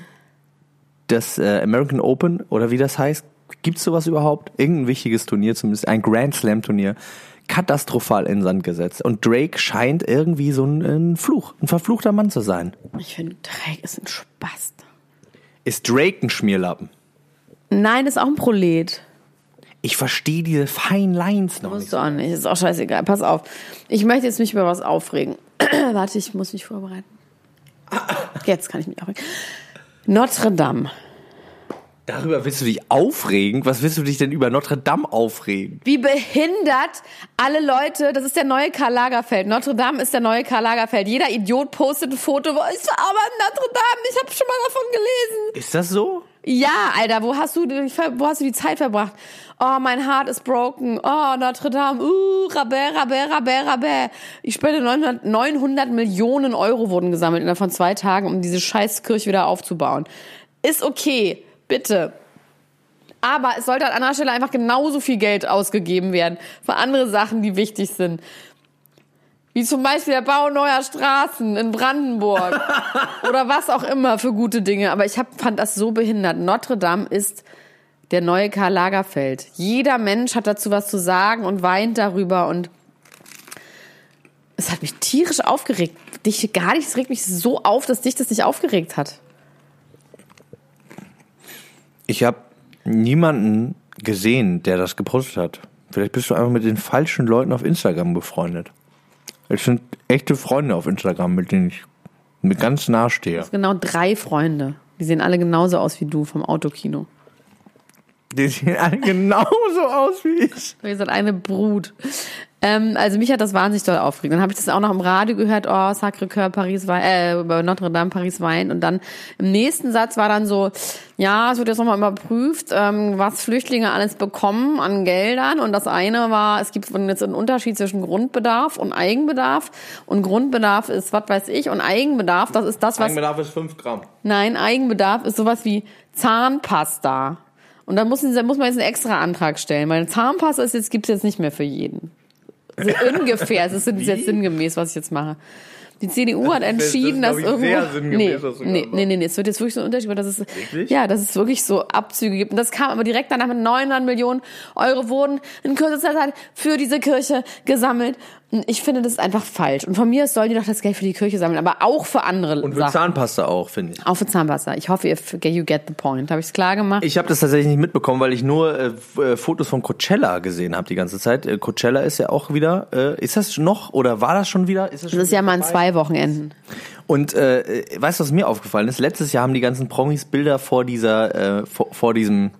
das äh, American Open oder wie das heißt, gibt's sowas überhaupt? Irgendein wichtiges Turnier, zumindest ein Grand Slam Turnier, katastrophal in Sand gesetzt. Und Drake scheint irgendwie so ein, ein Fluch, ein verfluchter Mann zu sein. Ich finde, Drake ist ein Spast. Ist Drake ein Schmierlappen? Nein, ist auch ein Prolet. Ich verstehe diese feinen Lines noch nicht. Musst du auch nicht. Ist auch scheißegal. Pass auf. Ich möchte jetzt mich über was aufregen. [CLEARS THROAT] Warte, ich muss mich vorbereiten. Jetzt kann ich mich aufregen. Notre Dame. Darüber willst du dich aufregen? Was willst du dich denn über Notre Dame aufregen? Wie behindert alle Leute, das ist der neue Karl Lagerfeld. Notre Dame ist der neue Karl Lagerfeld. Jeder Idiot postet ein Foto, wo war aber in Notre Dame, ich habe schon mal davon gelesen. Ist das so? Ja, Alter, wo hast du, die- wo hast du die Zeit verbracht? Oh, mein Heart is broken. Oh, Notre Dame. Uh, Rabais, Rabais, Rabais, Rabais. Ich spende 900, 900 Millionen Euro wurden gesammelt innerhalb von zwei Tagen, um diese Scheißkirche wieder aufzubauen. Ist okay, bitte. Aber es sollte an anderer Stelle einfach genauso viel Geld ausgegeben werden für andere Sachen, die wichtig sind. Wie zum Beispiel der Bau neuer Straßen in Brandenburg. [LAUGHS] Oder was auch immer für gute Dinge. Aber ich hab, fand das so behindert. Notre Dame ist der neue Karl Lagerfeld. Jeder Mensch hat dazu was zu sagen und weint darüber. Und es hat mich tierisch aufgeregt. Dich gar nicht. Es regt mich so auf, dass dich das nicht aufgeregt hat. Ich habe niemanden gesehen, der das gepostet hat. Vielleicht bist du einfach mit den falschen Leuten auf Instagram befreundet. Es sind echte Freunde auf Instagram, mit denen ich mir ganz nahe stehe. Genau drei Freunde. Die sehen alle genauso aus wie du vom Autokino. Die sehen alle genauso aus wie ich. Ihr seid eine Brut. Ähm, also mich hat das wahnsinnig doll aufgeregt. Dann habe ich das auch noch im Radio gehört, oh, Sacré-Cœur, Paris Wein, äh, über Notre Dame, Paris Wein. Und dann im nächsten Satz war dann so, ja, es wird jetzt nochmal überprüft, ähm, was Flüchtlinge alles bekommen an Geldern. Und das eine war, es gibt jetzt einen Unterschied zwischen Grundbedarf und Eigenbedarf. Und Grundbedarf ist, was weiß ich, und Eigenbedarf, das ist das, was... Eigenbedarf ist 5 Gramm. Nein, Eigenbedarf ist sowas wie Zahnpasta. Und da muss, da muss man jetzt einen extra Antrag stellen, weil Zahnpasta ist jetzt, gibt's jetzt nicht mehr für jeden. Also [LAUGHS] ungefähr, es ist jetzt sinngemäß, was ich jetzt mache. Die CDU hat Das ist, entschieden, dass irgendwo. nee, nee, nee, nee, nee, es wird jetzt wirklich so ein Unterschied, weil das ist, Wirklich? ja, dass es wirklich so Abzüge gibt. Und das kam aber direkt danach mit 900 Millionen Euro wurden in kürzester Zeit für diese Kirche gesammelt. Ich finde, das ist einfach falsch. Und von mir aus sollen die doch das Geld für die Kirche sammeln, aber auch für andere Und für Sachen. Zahnpasta auch, finde ich. Auch für Zahnpasta. Ich hoffe, ihr you get the point. Habe ich es klar gemacht? Ich habe das tatsächlich nicht mitbekommen, weil ich nur äh, äh, Fotos von Coachella gesehen habe die ganze Zeit. Äh, Coachella ist ja auch wieder, äh, ist das noch oder war das schon wieder? Ist das, das ist ja mal in zwei Wochenenden. Und äh, weißt du, was mir aufgefallen ist? Letztes Jahr haben die ganzen Promis Bilder vor dieser, äh, vor, vor diesem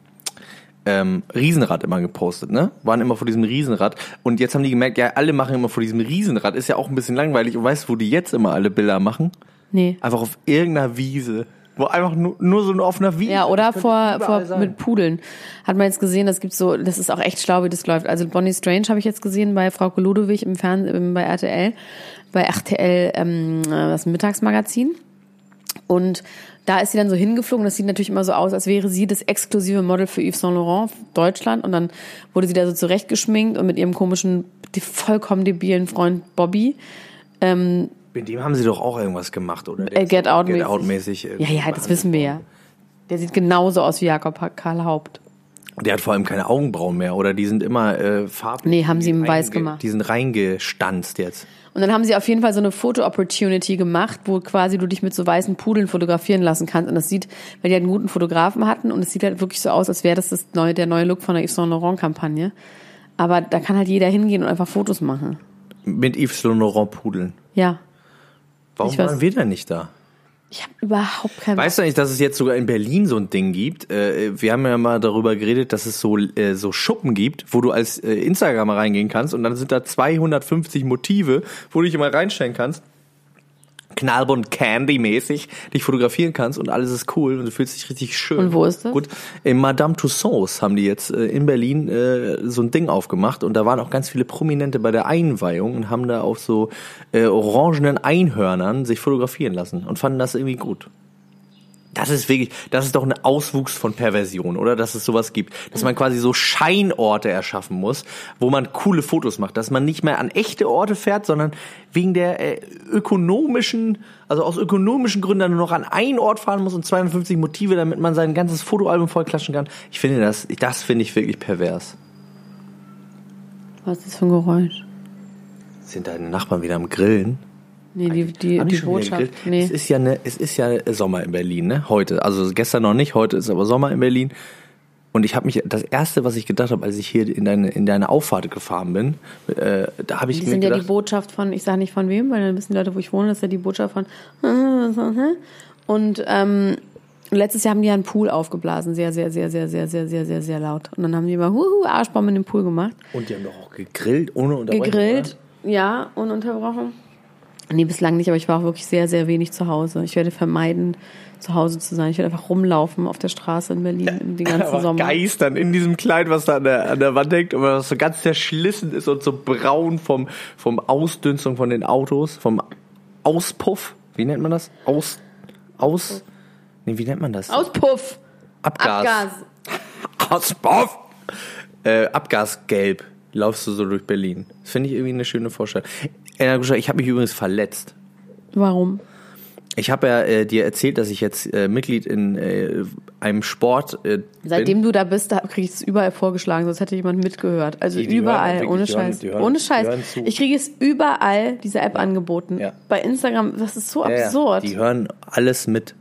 ähm, Riesenrad immer gepostet, ne? Waren immer vor diesem Riesenrad. Und jetzt haben die gemerkt, ja, alle machen immer vor diesem Riesenrad. Ist ja auch ein bisschen langweilig. Und weißt du, wo die jetzt immer alle Bilder machen? Nee. Einfach auf irgendeiner Wiese. Wo einfach nur, nur so eine offener Wiese. Ja, oder vor, vor sein. mit Pudeln. Hat man jetzt gesehen, das gibt so, das ist auch echt schlau, wie das läuft. Also Bonnie Strange habe ich jetzt gesehen bei Frau Ludowig im Fernsehen, bei RTL, bei RTL, ähm, das Mittagsmagazin. Und da ist sie dann so hingeflogen. Das sieht natürlich immer so aus, als wäre sie das exklusive Model für Yves Saint Laurent Deutschland. Und dann wurde sie da so zurechtgeschminkt und mit ihrem komischen, vollkommen debilen Freund Bobby. Mit dem haben sie doch auch irgendwas gemacht, oder? Der Äh, Get Out Get. Out mäßig. Ja, ja, das wissen wir ja. Der sieht genauso aus wie Jakob Karl Haupt. Der hat vor allem keine Augenbrauen mehr oder die sind immer äh, farblich. Nee, haben sie ihm weiß gemacht. Die sind reingestanzt jetzt. Und dann haben sie auf jeden Fall so eine Foto-Opportunity gemacht, wo quasi du dich mit so weißen Pudeln fotografieren lassen kannst. Und das sieht, weil die halt einen guten Fotografen hatten und es sieht halt wirklich so aus, als wäre das, das neue, der neue Look von der Yves Saint Laurent Kampagne. Aber da kann halt jeder hingehen und einfach Fotos machen. Mit Yves Saint Laurent Pudeln. Ja. Warum waren wir denn nicht da? Ich habe überhaupt keinen Weißt du nicht, dass es jetzt sogar in Berlin so ein Ding gibt? Äh, wir haben ja mal darüber geredet, dass es so, äh, so Schuppen gibt, wo du als äh, Instagram reingehen kannst und dann sind da 250 Motive, wo du dich immer reinstellen kannst. Knallbunt Candy-mäßig dich fotografieren kannst und alles ist cool und du fühlst dich richtig schön. Und wo ist das? Gut, in Madame Tussauds haben die jetzt äh, in Berlin äh, so ein Ding aufgemacht und da waren auch ganz viele Prominente bei der Einweihung und haben da auf so äh, orangenen Einhörnern sich fotografieren lassen und fanden das irgendwie gut. Das ist wirklich, das ist doch ein Auswuchs von Perversion, oder? Dass es sowas gibt. Dass man quasi so Scheinorte erschaffen muss, wo man coole Fotos macht. Dass man nicht mehr an echte Orte fährt, sondern wegen der äh, ökonomischen, also aus ökonomischen Gründen nur noch an einen Ort fahren muss und 250 Motive, damit man sein ganzes Fotoalbum vollklatschen kann. Ich finde das, das finde ich wirklich pervers. Was ist das für ein Geräusch? Sind deine Nachbarn wieder am Grillen? Nee, die, die, die Botschaft. Nee. Es ist ja ne, es ist ja Sommer in Berlin, ne? Heute, also gestern noch nicht, heute ist aber Sommer in Berlin. Und ich habe mich das erste, was ich gedacht habe, als ich hier in deine in deine Auffahrt gefahren bin, äh, da habe ich Die mir sind ja die gedacht, Botschaft von, ich sage nicht von wem, weil dann wissen die Leute, wo ich wohne, das ist ja die Botschaft von. Und ähm, letztes Jahr haben die ja einen Pool aufgeblasen, sehr, sehr, sehr, sehr, sehr, sehr, sehr, sehr, sehr laut. Und dann haben die immer Huhu, Arschbaum in den Pool gemacht. und die haben doch auch gegrillt ohne Unterbrechung. Gegrillt, ja, ununterbrochen. Nee, bislang nicht, aber ich war auch wirklich sehr, sehr wenig zu Hause. Ich werde vermeiden, zu Hause zu sein. Ich werde einfach rumlaufen auf der Straße in Berlin den ganzen [LAUGHS] Sommer. geistern in diesem Kleid, was da an der, an der Wand hängt, aber was so ganz zerschlissen ist und so braun vom, vom Ausdünstung von den Autos, vom Auspuff. Wie nennt man das? Aus, aus, nee, wie nennt man das? Auspuff! Abgas. Abgas! [LAUGHS] Auspuff. Äh, Abgasgelb laufst du so durch Berlin. Das finde ich irgendwie eine schöne Vorstellung. Ich habe mich übrigens verletzt. Warum? Ich habe ja äh, dir erzählt, dass ich jetzt äh, Mitglied in äh, einem Sport äh, Seitdem bin. du da bist, da kriege ich es überall vorgeschlagen, sonst hätte jemand mitgehört. Also Die- die hören überall, wirklich, ohne die hören- Scheiß. die hören- ohne Scheiß. hören. Ich kriege es überall, diese App angeboten. Ja. Bei Instagram, das ist so Ja, ja. absurd. Die hören alles mit.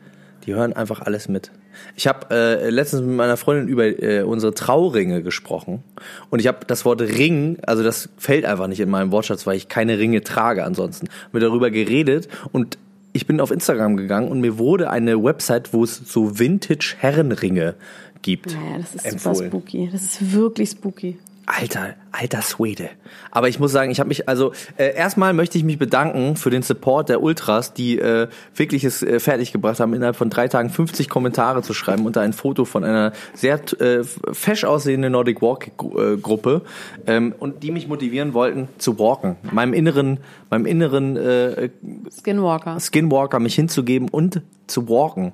Die hören einfach alles mit. Ich habe äh, letztens mit meiner Freundin über äh, unsere Trauringe gesprochen und ich habe das Wort Ring, also das fällt einfach nicht in meinem Wortschatz, weil ich keine Ringe trage ansonsten. Mit darüber geredet und ich bin auf Instagram gegangen und mir wurde eine Website, wo es so Vintage Herrenringe gibt. naja, das ist empfohlen. super spooky. Das ist wirklich spooky. Alter, alter Swede. Aber ich muss sagen, ich habe mich, also äh, erstmal möchte ich mich bedanken für den Support der Ultras, die äh, wirklich es äh, fertiggebracht haben, innerhalb von drei Tagen 50 Kommentare zu schreiben unter ein Foto von einer sehr äh, fesch aussehenden Nordic Walk äh, Gruppe ähm, und die mich motivieren wollten zu walken, meinem inneren, meinem inneren äh, Skinwalker. Skinwalker mich hinzugeben und zu walken.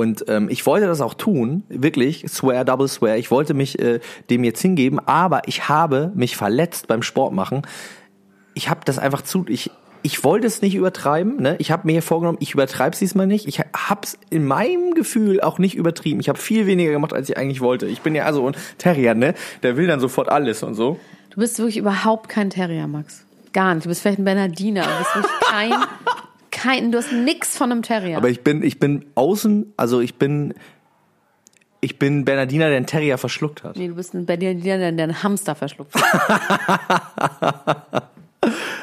Und ähm, ich wollte das auch tun, wirklich, swear, double swear. Ich wollte mich äh, dem jetzt hingeben, aber ich habe mich verletzt beim Sport machen. Ich habe das einfach zu, ich, ich wollte es nicht übertreiben. Ne? Ich habe mir hier vorgenommen, ich übertreibe es diesmal nicht. Ich habe es in meinem Gefühl auch nicht übertrieben. Ich habe viel weniger gemacht, als ich eigentlich wollte. Ich bin ja also ein Terrier, ne? Der will dann sofort alles und so. Du bist wirklich überhaupt kein Terrier, Max. Gar nicht. Du bist vielleicht ein Bernardiner. Du bist wirklich kein, [LAUGHS] kein, du hast nix von einem Terrier. Aber ich bin, ich bin außen, also ich bin, ich bin Bernardiner, der einen Terrier verschluckt hat. nee, du bist ein Bernardiner, der der einen Hamster verschluckt hat. [LAUGHS]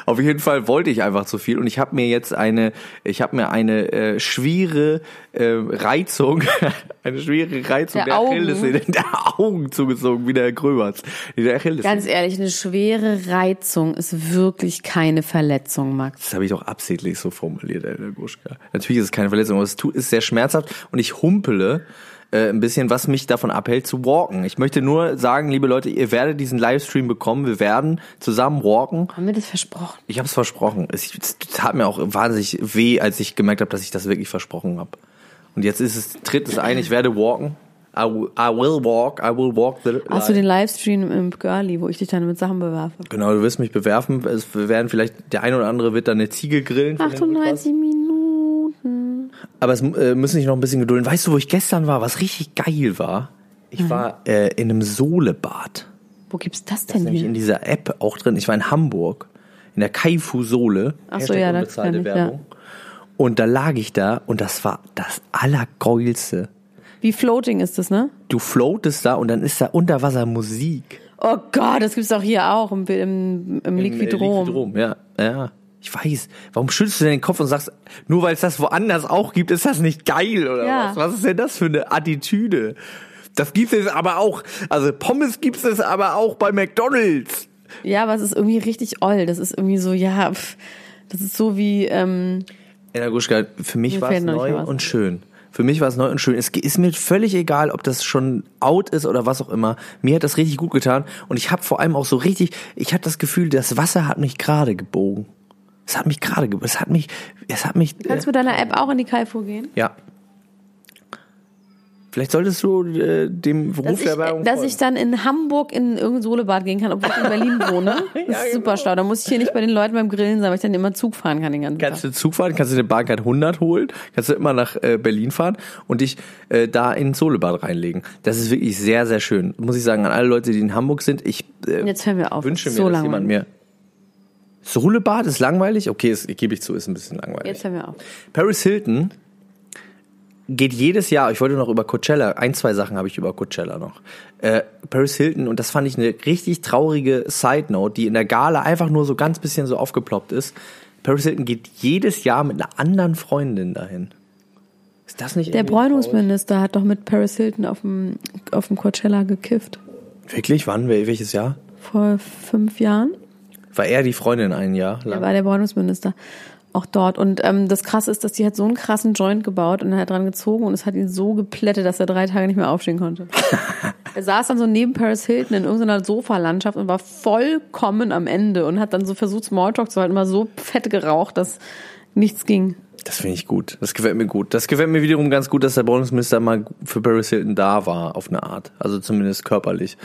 Auf jeden Fall wollte ich einfach zu viel und ich habe mir jetzt eine, ich habe mir eine äh, schwere äh, Reizung, [LAUGHS] eine schwere Reizung Der der, Augen. Achillessehne, der Augen zugezogen, wie der Herr Gröberts. Der Achillessehne. Ganz ehrlich, eine schwere Reizung ist wirklich keine Verletzung, Max. Das habe ich doch absichtlich so formuliert, Herr Gruschka. Natürlich ist es keine Verletzung, aber es tut- ist sehr schmerzhaft und ich humpele äh, ein bisschen, was mich davon abhält zu walken. Ich möchte nur sagen, liebe Leute, ihr werdet diesen Livestream bekommen. Wir werden zusammen walken. Haben wir das versprochen? Ich habe es versprochen. Es, es tat mir auch wahnsinnig weh, als ich gemerkt habe, dass ich das wirklich versprochen habe. Und jetzt ist es, tritt es ein, ich werde walken. I will, I will walk, I will walk the Hast du den Livestream im Girlie, wo ich dich dann mit Sachen bewerfe? Genau, du wirst mich bewerfen. Es werden vielleicht, der eine oder andere wird dann eine Ziege grillen. von den Ultras. 38 Minuten. Aber es äh, müssen sich noch ein bisschen gedulden. Weißt du, wo ich gestern war, was richtig geil war? Ich war äh, in einem Sohlebad. Wo gibt's das Das denn ist nämlich hier? in dieser App auch drin. Ich war in Hamburg, in der Kaifu Sohle. Ach so, ja, das kenn ich, ja. Werbung. Und da lag ich da und das war das Allergeilste. Wie floating ist das, ne? Du floatest da und dann ist da Unterwassermusik. Oh Gott, das gibt's auch hier auch im, im, im Liquidrom. Liquidrom, ja. ja. Ich weiß. Warum schüttelst du denn den Kopf und sagst, nur weil es das woanders auch gibt, ist das nicht geil oder Ja. was? Was ist denn das für eine Attitüde? Das gibt es aber auch, also Pommes gibt es aber auch bei McDonalds. Ja, aber es ist irgendwie richtig oll. Das ist irgendwie so, ja, pff, das ist so wie, ähm, Ella Guschka, für mich war es neu was. und schön. Für mich war es neu und schön. Es ist mir völlig egal, ob das schon out ist oder was auch immer. Mir hat das richtig gut getan und ich habe vor allem auch so richtig, ich hatte das Gefühl, das Wasser hat mich gerade gebogen. Es hat mich gerade. Es hat mich, es hat mich. kannst du mit deiner App auch in die Kaifu gehen? Ja. Vielleicht solltest du äh, dem ich, der Werbung dass folgen. ich dann in Hamburg in irgendein Sohlebad gehen kann, obwohl ich in Berlin [LAUGHS] wohne. Das ist Ja, super genau. schlau. Da muss ich hier nicht bei den Leuten beim Grillen sein, weil ich dann immer Zug fahren kann den ganzen Kannst Tag. du Zug fahren, kannst du eine Bahncard 100 holen, kannst du immer nach äh, Berlin fahren und dich äh, da in Solebad reinlegen. Das ist wirklich sehr, sehr schön. Muss ich sagen, an alle Leute, die in Hamburg sind, ich äh, Jetzt hören wir auf. wünsche mir, so dass jemand mir... Solebad ist langweilig? Okay, es, gebe ich zu, ist ein bisschen langweilig. Jetzt hören wir auf. Paris Hilton geht jedes Jahr, ich wollte noch über Coachella, ein, zwei Sachen habe ich über Coachella noch. Äh, Paris Hilton, und das fand ich eine richtig traurige Side Note, die in der Gala einfach nur so ganz bisschen so aufgeploppt ist. Paris Hilton geht jedes Jahr mit einer anderen Freundin dahin. Ist das nicht Der irgendwie traurig? Bräunungsminister hat doch mit Paris Hilton auf dem, auf dem Coachella gekifft. Wirklich? Wann? Wel- Welches Jahr? Vor fünf Jahren. War er die Freundin ein Jahr Er lang? war der Bräunungsminister. Auch dort. Und ähm, das Krasse ist, dass die hat so einen krassen Joint gebaut und er hat dran gezogen und es hat ihn so geplättet, dass er drei Tage nicht mehr aufstehen konnte. [LAUGHS] er saß dann so neben Paris Hilton in irgendeiner Sofalandschaft und war vollkommen am Ende und hat dann so versucht, Smalltalk zu halten, war so fett geraucht, dass nichts ging. Das finde ich gut. Das gefällt mir gut. Das gefällt mir wiederum ganz gut, dass der Bräunungsminister mal für Paris Hilton da war, auf eine Art. Also zumindest körperlich.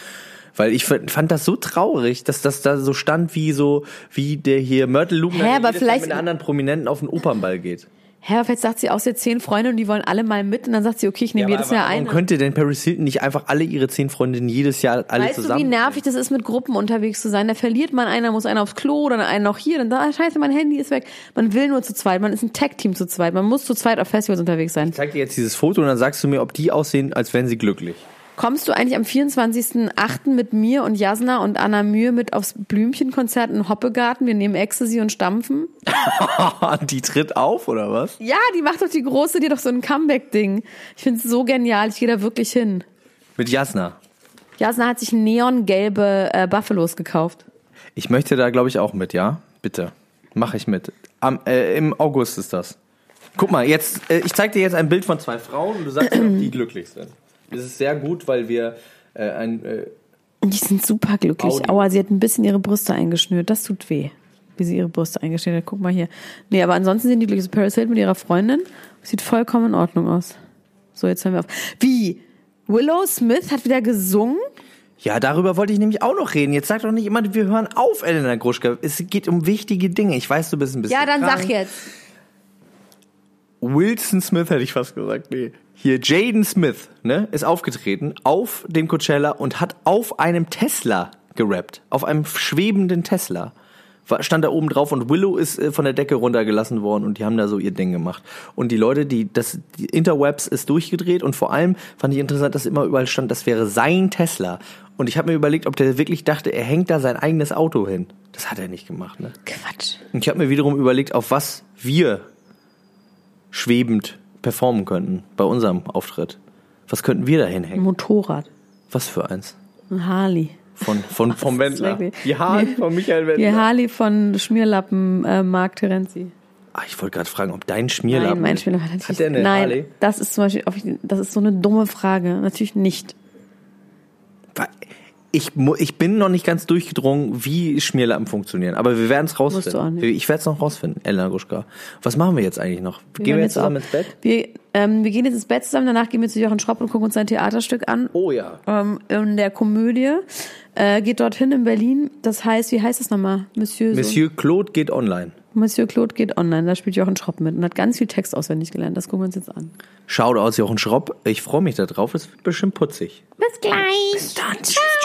Weil ich fand das so traurig, dass das da so stand wie so, wie der hier Myrtle Luken Hä, aber vielleicht- mit anderen Prominenten auf den Opernball geht. Hä, vielleicht sagt sie aus, sie hat zehn Freunde und die wollen alle mal mit und dann sagt sie, okay, ich nehme jedes Jahr warum eine. könnte denn Paris Hilton nicht einfach alle ihre zehn Freundinnen jedes Jahr alle Weißt du, wie zusammen? nervig das ist, mit Gruppen unterwegs zu sein? Da verliert man einer, muss einer aufs Klo oder einen noch hier, dann da, ah, scheiße, mein Handy ist weg. Man will nur zu zweit, man ist ein Tag-Team zu zweit, man muss zu zweit auf Festivals unterwegs sein. ich zeig dir jetzt dieses Foto und dann sagst du mir, ob die aussehen, als wären sie glücklich. Kommst du eigentlich am 24.08. mit mir und Jasna und Anna Mühe mit aufs Blümchenkonzert in Hoppegarten? Wir nehmen Ecstasy und stampfen. [LAUGHS] die tritt auf, oder was? Ja, die macht doch die große, die doch so ein Comeback-Ding. Ich finde es so genial, ich gehe da wirklich hin. Mit Jasna. Jasna hat sich neongelbe äh, Buffalos gekauft. Ich möchte da, glaube ich, auch mit, ja? Bitte. Mache ich mit. Am, äh, Im August ist das. Guck mal, jetzt, äh, ich zeig dir jetzt ein Bild von zwei Frauen und du sagst ob die [CLEARS THROAT] glücklich sind. Das ist sehr gut, weil wir äh, ein. Äh, Die sind super glücklich. Audio. Aua, sie hat ein bisschen ihre Brüste eingeschnürt. Das tut weh, wie sie ihre Brüste eingeschnürt hat. Guck mal hier. Nee, aber ansonsten sind die glücklich. Paris Hilton mit ihrer Freundin. Sieht vollkommen in Ordnung aus. So, jetzt hören wir auf. Wie? Willow Smith hat wieder gesungen? ja, darüber wollte ich nämlich auch noch reden. Jetzt sag doch nicht immer, wir hören auf, Elena Gruschka. Es geht um wichtige Dinge. Ich weiß, du bist ein bisschen. Ja, dann krank. sag jetzt. Wilson Smith hätte ich fast gesagt. Nee. Hier, Jaden Smith, ne, ist aufgetreten auf dem Coachella und hat auf einem Tesla gerappt. Auf einem schwebenden Tesla. Stand da oben drauf und Willow ist äh, von der Decke runtergelassen worden und die haben da so ihr Ding gemacht. Und die Leute, die, das, die Interwebs ist durchgedreht und vor allem fand ich interessant, dass immer überall stand, das wäre sein Tesla. Und ich habe mir überlegt, ob der wirklich dachte, er hängt da sein eigenes Auto hin. Das hat er nicht gemacht, ne? Quatsch. Und ich habe mir wiederum überlegt, auf was wir schwebend performen könnten bei unserem Auftritt. Was könnten wir da hinhängen? Motorrad. Was für eins? Ein Harley. Von, von, [LAUGHS] vom Wendler. Die Haare Nee. von Michael Die Wendler. Harley von Schmierlappen äh, Mark Terenzi. Ah, ich wollte gerade fragen, ob dein Schmierlappen... Nein, mein Schmierlappen hat Hat der eine Nein, Harley? das ist zum Beispiel, das ist so eine dumme Frage. Natürlich nicht ich, ich bin noch nicht ganz durchgedrungen, wie Schmierlappen funktionieren. Aber wir werden es rausfinden. Ich werde es noch rausfinden, Elena Guschka. Was machen wir jetzt eigentlich noch? Wir gehen wir jetzt zusammen ins Bett? Wir, ähm, wir gehen jetzt ins Bett zusammen, danach gehen wir zu Jochen Schropp und gucken uns sein Theaterstück an. Oh ja. Ähm, in der Komödie. Äh, geht dorthin in Berlin. Das heißt, wie heißt das nochmal? Monsieur, Monsieur. Claude geht online. Monsieur Claude geht online, da spielt Jochen Schropp mit und hat ganz viel Text auswendig gelernt. Das gucken wir uns jetzt an. Schaut aus, Jochen Schropp. Ich freue mich darauf. Es wird bestimmt putzig. Bis gleich. Bis dann. Ciao.